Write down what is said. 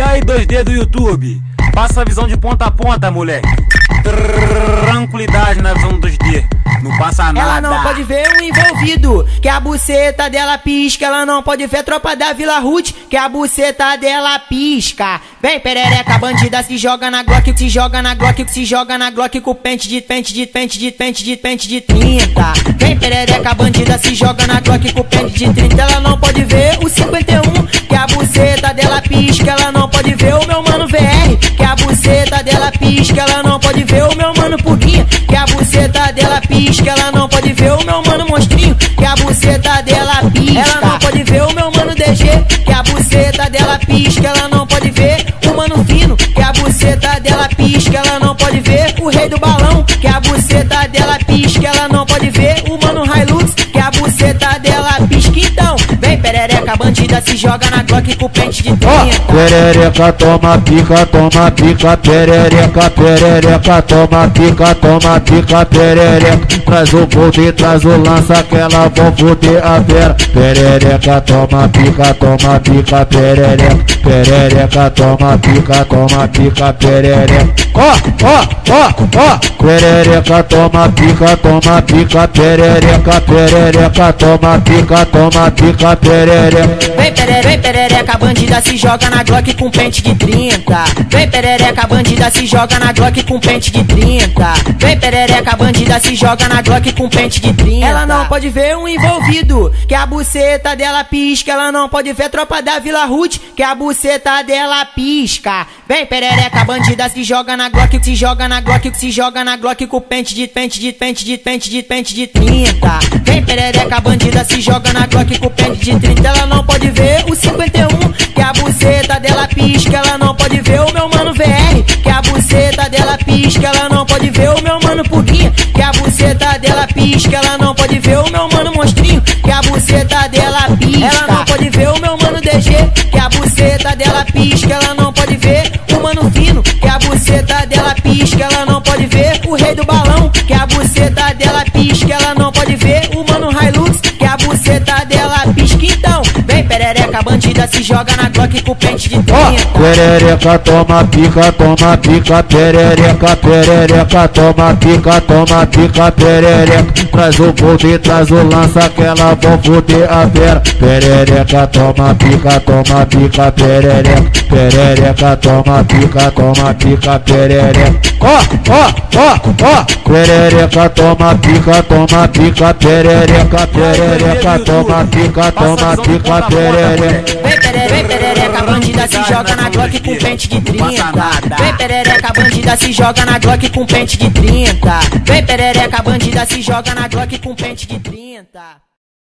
E aí, 2D do YouTube? Passa a visão de ponta a ponta, moleque. Tranquilidade na visão 2D. Não passa nada. Ela não pode ver o envolvido, que a buceta dela pisca. Ela não pode ver a tropa da Vila Ruth, que a buceta dela pisca. Vem perereca, bandida se joga na Glock, se joga na Glock, se joga na Glock com pente de pente de pente de pente de pente de 30. Vem perereca, bandida se joga na Glock com pente de 30. Ela não pode ver pisca. Ela não pode ver o meu mano Puguinha, que a buceta dela pisca. Ela não pode ver o meu mano Monstrinho, que a buceta dela pisca. Ela não pode ver o meu mano DG, que a buceta dela pisca. Ela não pode ver o mano Fino, que a buceta dela pisca. Ela não pode ver o rei do balão, que a buceta dela pisca. Ela não pode ver o mano Hilux, perereca, bandida se joga na Glock com pente de 30. Perereca toma pica, toma pica, perereca, perereca, toma pica, toma pica, perereca. Traz o e traz o lança que ela vão foder a vera. Perereca toma pica, toma pica, perereca, perereca, toma pica, toma pica, perereca. Ó, ó, ó, ó, perereca toma pica, toma pica, perereca, perereca, toma pica, toma pica, perereca. Vem perereca, vem perereca, bandida se joga na Glock com pente de 30. Vem perereca, bandida se joga na Glock com pente de 30. Vem perereca, bandida se joga na Glock com pente de 30. Ela não pode ver um envolvido, que a buceta dela pisca. Ela não pode ver tropa da Vila Ruth, que a buceta dela pisca. Vem perereca, bandida se joga na Glock, se joga na Glock, se joga na Glock com pente de pente de pente de pente de pente de 30. Vem perereca, bandida se joga na Glock com pente de 30. Ela não pode ver o 51, que a buceta mano que a buceta dela pisca. Ela não pode ver o meu mano Monstrinho, que a buceta dela pisca. Ela não pode ver o meu mano DG, que a buceta dela pisca. Ela não pode ver o mano Fino, que a buceta dela pisca. Ela não pode ver o rei do balão, que a buceta dela perereca, bandida se joga na Glock com pente de 30. Perereca toma pica, toma pica, perereca, perereca, toma pica, toma pica, perereca. Traz o e traz o lança que ela vão foder a vera. Perereca toma pica, toma pica, perereca, perereca, toma pica, toma pica, perereca. Ó, ó, ó, ó, perereca toma pica, toma pica, perereca, perereca, toma pica, toma pica, perereca. Vem perereca, bandida se joga na Glock com pente de 30. Vem perereca, bandida se joga na Glock com pente de 30. Vem perereca, bandida se joga na Glock com pente de 30.